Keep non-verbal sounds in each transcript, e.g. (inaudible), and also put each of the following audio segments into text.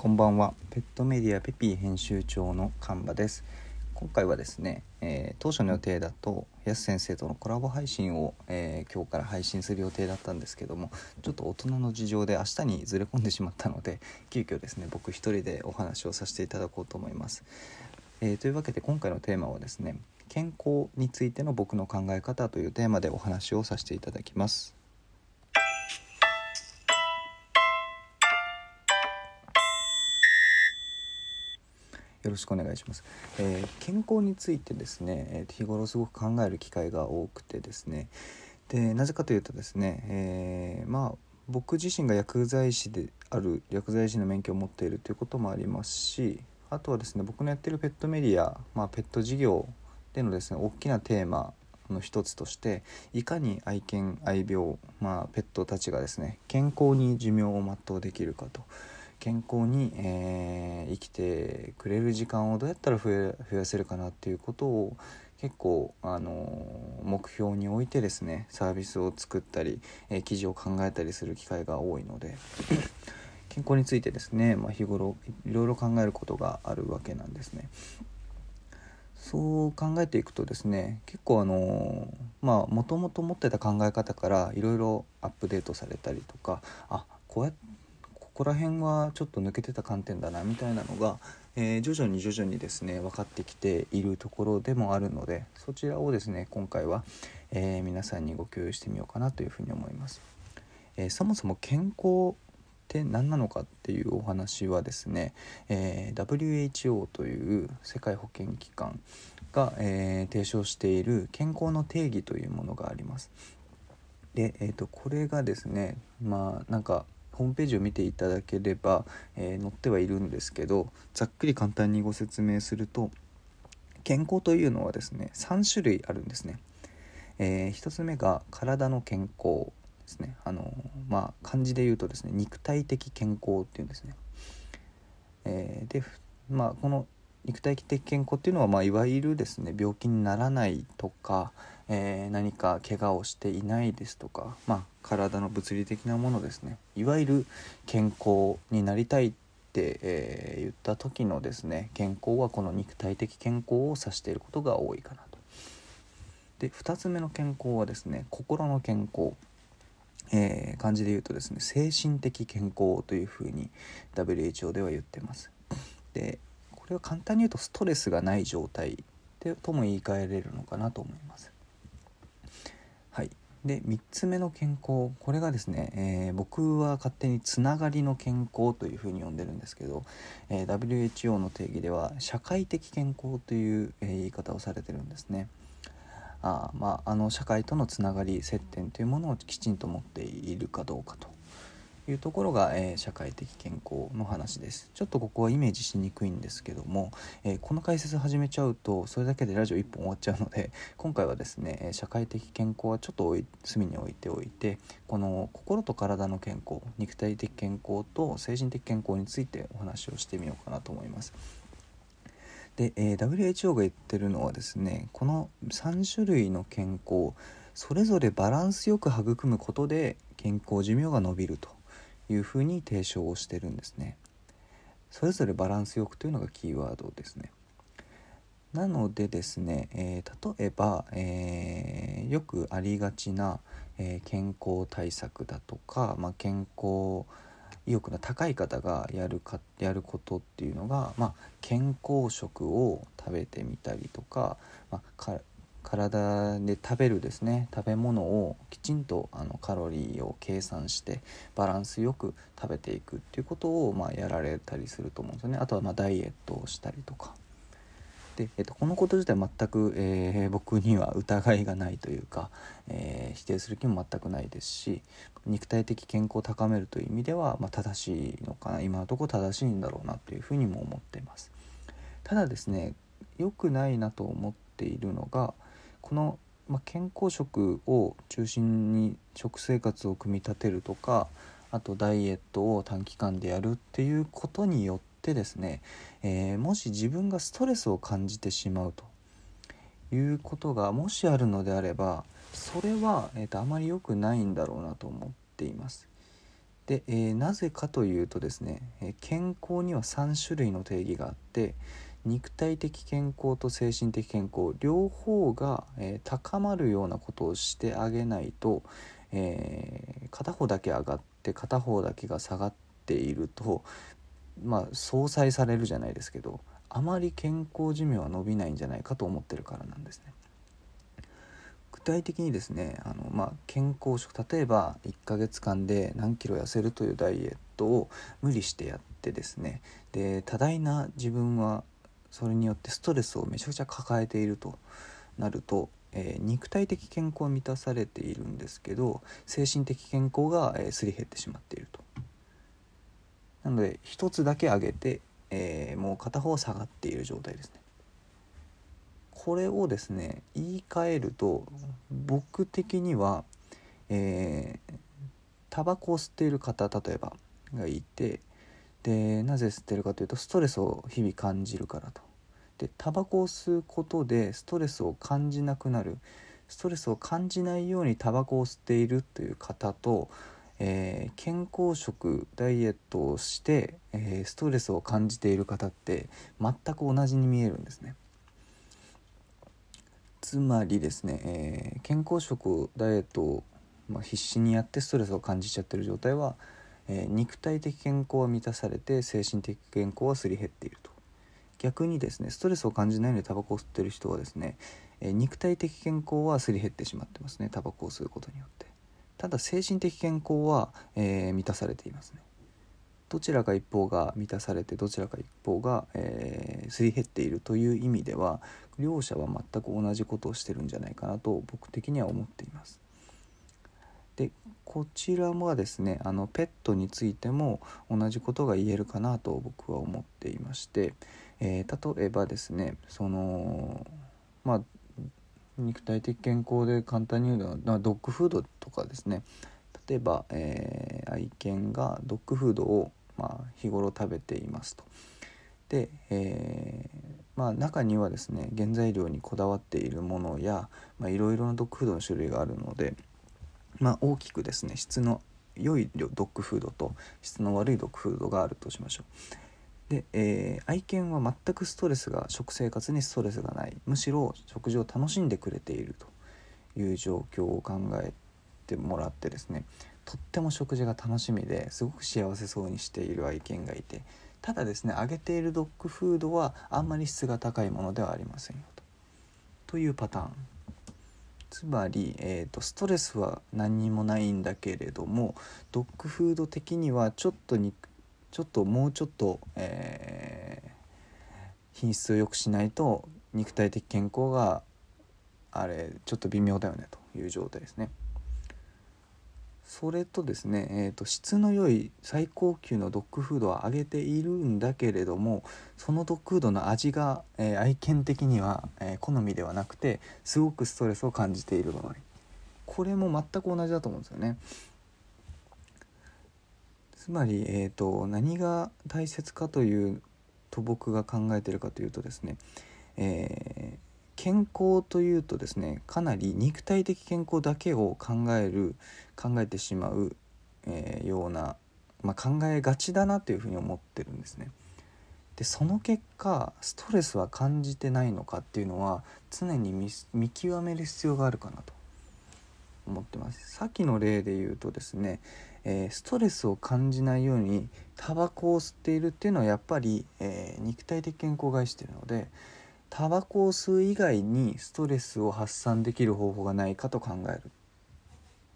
こんばんは。ペットメディアペピー編集長の神場です。今回はですね、えー、当初の予定だとやす先生とのコラボ配信を、えー、今日から配信する予定だったんですけどもちょっと大人の事情で明日にずれ込んでしまったので急遽ですね僕一人でお話をさせていただこうと思います、えー、というわけで今回のテーマはですね健康についての僕の考え方というテーマでお話をさせていただきます。よろしくお願いします、えー、健康についてですね、えー、日頃すごく考える機会が多くてですね。でなぜかというとですね、えー、まあ僕自身が薬剤師である薬剤師の免許を持っているということもありますしあとはですね僕のやってるペットメディア、まあ、ペット事業でのですね大きなテーマの一つとしていかに愛犬愛病、まあ、ペットたちがですね健康に寿命を全うできるかと。健康に、えー、生きてくれる時間をどうやったら増やせるかなっていうことを結構、あの目標に置いてですねサービスを作ったり、えー、記事を考えたりする機会が多いので (coughs) 健康についてですね、まあ、日頃いろいろ考えることがあるわけなんですね。そう考えていくとですね結構あのまあもともと持ってた考え方からいろいろアップデートされたりとかあこうやってここら辺はちょっと抜けてた観点だなみたいなのが、えー、徐々に徐々にですね分かってきているところでもあるのでそちらをですね今回は、えー、皆さんにご共有してみようかなというふうに思います。えー、そもそも健康って何なのかっていうお話はですね、え WHO という世界保健機関が、え提唱している健康の定義というものがあります。で、えーとこれがですねまあなんかホームページを見ていただければ、えー、載ってはいるんですけどざっくり簡単にご説明すると健康というのはですね3種類あるんですね、えー、1つ目が体の健康ですね。あのまあ漢字で言うとですね肉体的健康っていうんですね、えー、でまあこの肉体的健康っていうのは、まあ、いわゆるですね病気にならないとか、えー、何か怪我をしていないですとか、まあ、体の物理的なものですねいわゆる健康になりたいって、えー、言った時のですね健康はこの肉体的健康を指していることが多いかなと。で2つ目の健康はですね心の健康。えー、漢字で言うとですね精神的健康というふうに WHO では言ってます。でこれは簡単に言うとストレスがない状態とも言い換えれるのかなと思います。で3つ目の健康これがですね、えー、僕は勝手につながりの健康というふうに呼んでるんですけど、えー、WHO の定義では社会的健康という、えー、言い方をされてるんですね。あまあ、あの社会とのつながり接点というものをきちんと持っているかどうかというところが、えー、社会的健康の話ですちょっとここはイメージしにくいんですけども、えー、この解説始めちゃうとそれだけでラジオ1本終わっちゃうので今回はですね社会的健康はちょっと隅に置いておいてこの心と体の健康肉体的健康と精神的健康についてお話をしてみようかなと思います。で、えー、WHO が言ってるのはですねこの3種類の健康それぞれバランスよく育むことで健康寿命が延びるというふうに提唱をしてるんですね。それぞれバランスよくというのがキーワードですね。なのでですね、えー、例えば、えー、よくありがちな、えー、健康対策だとか、まあ、健康意欲の高い方がやるかやることっていうのが、まあ、健康食を食べてみたりとか、まあ、体で食べるですね食べ物をきちんとあのカロリーを計算してバランスよく食べていくっていうことを、まあ、やられたりすると思うんですよね。あとはまダイエットをしたりとか。で、えっと、このこと自体全く、えー、僕には疑いがないというか、えー、否定する気も全くないですし肉体的健康を高めるという意味では、まあ、正しいのかな。今のところ正しいんだろうなというふうにも思っています。ただですね良くないなと思っているのがこの、まあ、健康食を中心に食生活を組み立てるとかあとダイエットを短期間でやるっていうことによってですね、えー、もし自分がストレスを感じてしまうということがもしあるのであればそれは、えーと、あまり良くないんだろうなと思っています。で、えー、なぜかというとですね、え健康には3種類の定義があって肉体的健康と精神的健康両方が、えー、高まるようなことをしてあげないと、えー、片方だけ上がって片方だけが下がっているとまあ相殺されるじゃないですけどあまり健康寿命は伸びないんじゃないかと思ってるからなんですね。具体的にですねあの、まあ、健康食例えば1ヶ月間で何キロ痩せるというダイエットを無理してやってですねで多大な自分はそれによってストレスをめちゃくちゃ抱えているとなると、えー、肉体的健康は満たされているんですけど精神的健康が、えー、すり減ってしまっていると。なので一つだけ上げて、えー、もう片方下がっている状態ですね。これをですね言い換えると僕的にはえー、タバコを吸っている方例えばがいてでなぜ吸ってるかというとストレスを日々感じるからと。でタバコを吸うことでストレスを感じなくなるストレスを感じないようにタバコを吸っているという方と、えー、健康食ダイエットをして、えー、ストレスを感じている方って全く同じに見えるんですね。つまりですね、えー、健康食ダイエットを、まあ、必死にやってストレスを感じちゃってる状態は、えー、肉体的健康は満たされて精神的健康はすり減っていると。逆にですねストレスを感じないようにタバコを吸ってる人はですね、えー、肉体的健康はすり減ってしまってますねタバコを吸うことによって。ただ精神的健康は、え満たされていますね。どちらか一方が満たされてどちらか一方が、えー、すり減っているという意味では両者は全く同じことをしてるんじゃないかなと僕的には思っています。でこちらはですねあのペットについても同じことが言えるかなと僕は思っていまして、えー、例えばですねそのまあ肉体的健康で簡単に言うのはドッグフードとかですね例えば、えー、愛犬がドッグフードを、まあ、日頃食べていますと。で、えー、まあ、中にはですね原材料にこだわっているものやいろいろなドッグフードの種類があるので、まあ、大きくですね質の良いドッグフードと質の悪いドッグフードがあるとしましょう。で、えー、愛犬は全くストレスが食生活にストレスがないむしろ食事を楽しんでくれているという状況を考えてもらってですねとっても食事が楽しみですごく幸せそうにしている愛犬がいてただですね揚げているドッグフードはあんまり質が高いものではありませんよと。というパターン。つまり、えーと、ストレスは何にもないんだけれどもドッグフード的にはちょっとにちょっともうちょっと、えー、品質を良くしないと肉体的健康があれちょっと微妙だよねという状態ですね。それとですね、えーと、質の良い最高級のドッグフードはあげているんだけれどもそのドッグフードの味が、えー、愛犬的には、えー、好みではなくてすごくストレスを感じている場合これも全く同じだと思うんですよね。つまり、えーと、何が大切かというと僕が考えてるかというとですね、えー健康というとですねかなり肉体的健康だけを考える考えてしまう、えー、ような、まあ、考えがちだなというふうに思ってるんですね。でその結果ストレスは感じてないのかっていうのは常に見極める必要があるかなと思ってます。さっきの例で言うとですね、えー、ストレスを感じないようにタバコを吸っているっていうのはやっぱり、えー、肉体的健康を害してるのでタバコを吸う以外にストレスを発散できる方法がないかと考える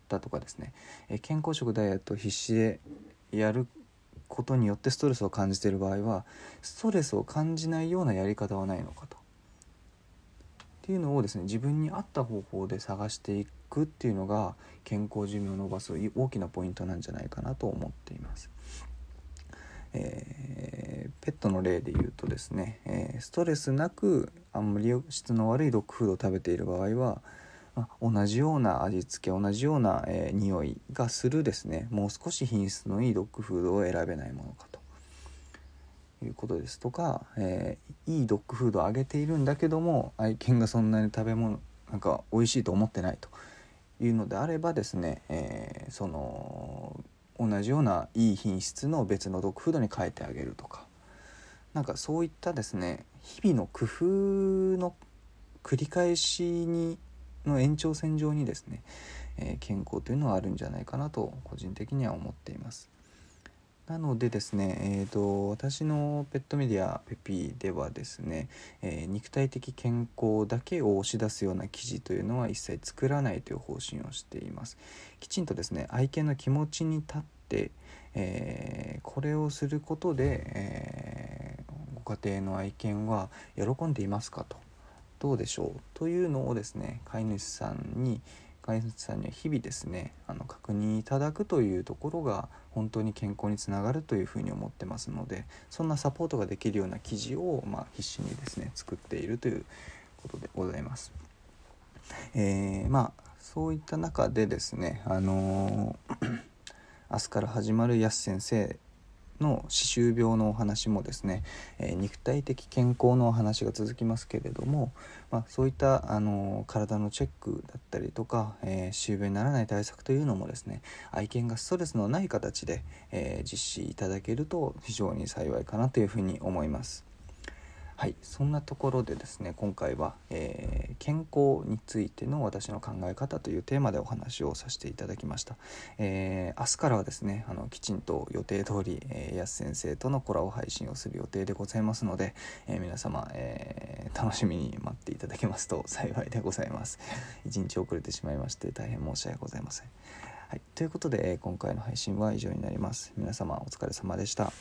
だとかですね、え健康食ダイエットを必死でやることによってストレスを感じている場合はストレスを感じないようなやり方はないのかと。っていうのをですね自分に合った方法で探していくっていうのが健康寿命を伸ばす大きなポイントなんじゃないかなと思っています。えー、ペットの例で言うとですね、えー、ストレスなくあんまり質の悪いドッグフードを食べている場合は、まあ、同じような味付け同じような、えー、匂いがするですね。もう少し品質のいいドッグフードを選べないものかと。いうことですとか、えー、いいドッグフードをあげているんだけども愛犬がそんなに食べ物なんか美味しいと思ってないというのであればですね、えー、その同じようないい品質の別のドッグフードに変えてあげるとかなんかそういったですね日々の工夫の繰り返しにの延長線上にですね、えー、健康というのはあるんじゃないかなと個人的には思っています。なのでですね、えーと、私のペットメディアペピではですね、えー、肉体的健康だけを押し出すような記事というのは一切作らないという方針をしています。きちんとですね愛犬の気持ちに立って、えー、これをすることで、えー、ご家庭の愛犬は喜んでいますかと。どうでしょう。というのをですね飼い主さんに飼い主さんには日々ですねあの確認いただくというところが本当に健康につながるというふうに思ってますのでそんなサポートができるような記事を、まあ、必死にですね作っているということでございます。えー、まあそういった中でですねあのー、(clears throat) 明日から始まるやす先生の歯周病のお話もですね、えー、肉体的健康のお話が続きますけれども、まあ、そういったあの体のチェックだったりとか、えー、歯周病にならない対策というのもですね愛犬がストレスのない形で、えー、実施いただけると非常に幸いかなというふうに思います。はいそんなところでですね今回は、えー、健康についての私の考え方というテーマでお話をさせていただきました、えー、明日からはですねあのきちんと予定通り、えー、安先生とのコラボ配信をする予定でございますので、え皆様、えー楽しみに待っていただけますと (laughs) 幸いでございます。一日遅れてしまいまして大変申し訳ございません。はい、ということで、え今回の配信は以上になります。皆様お疲れ様でした。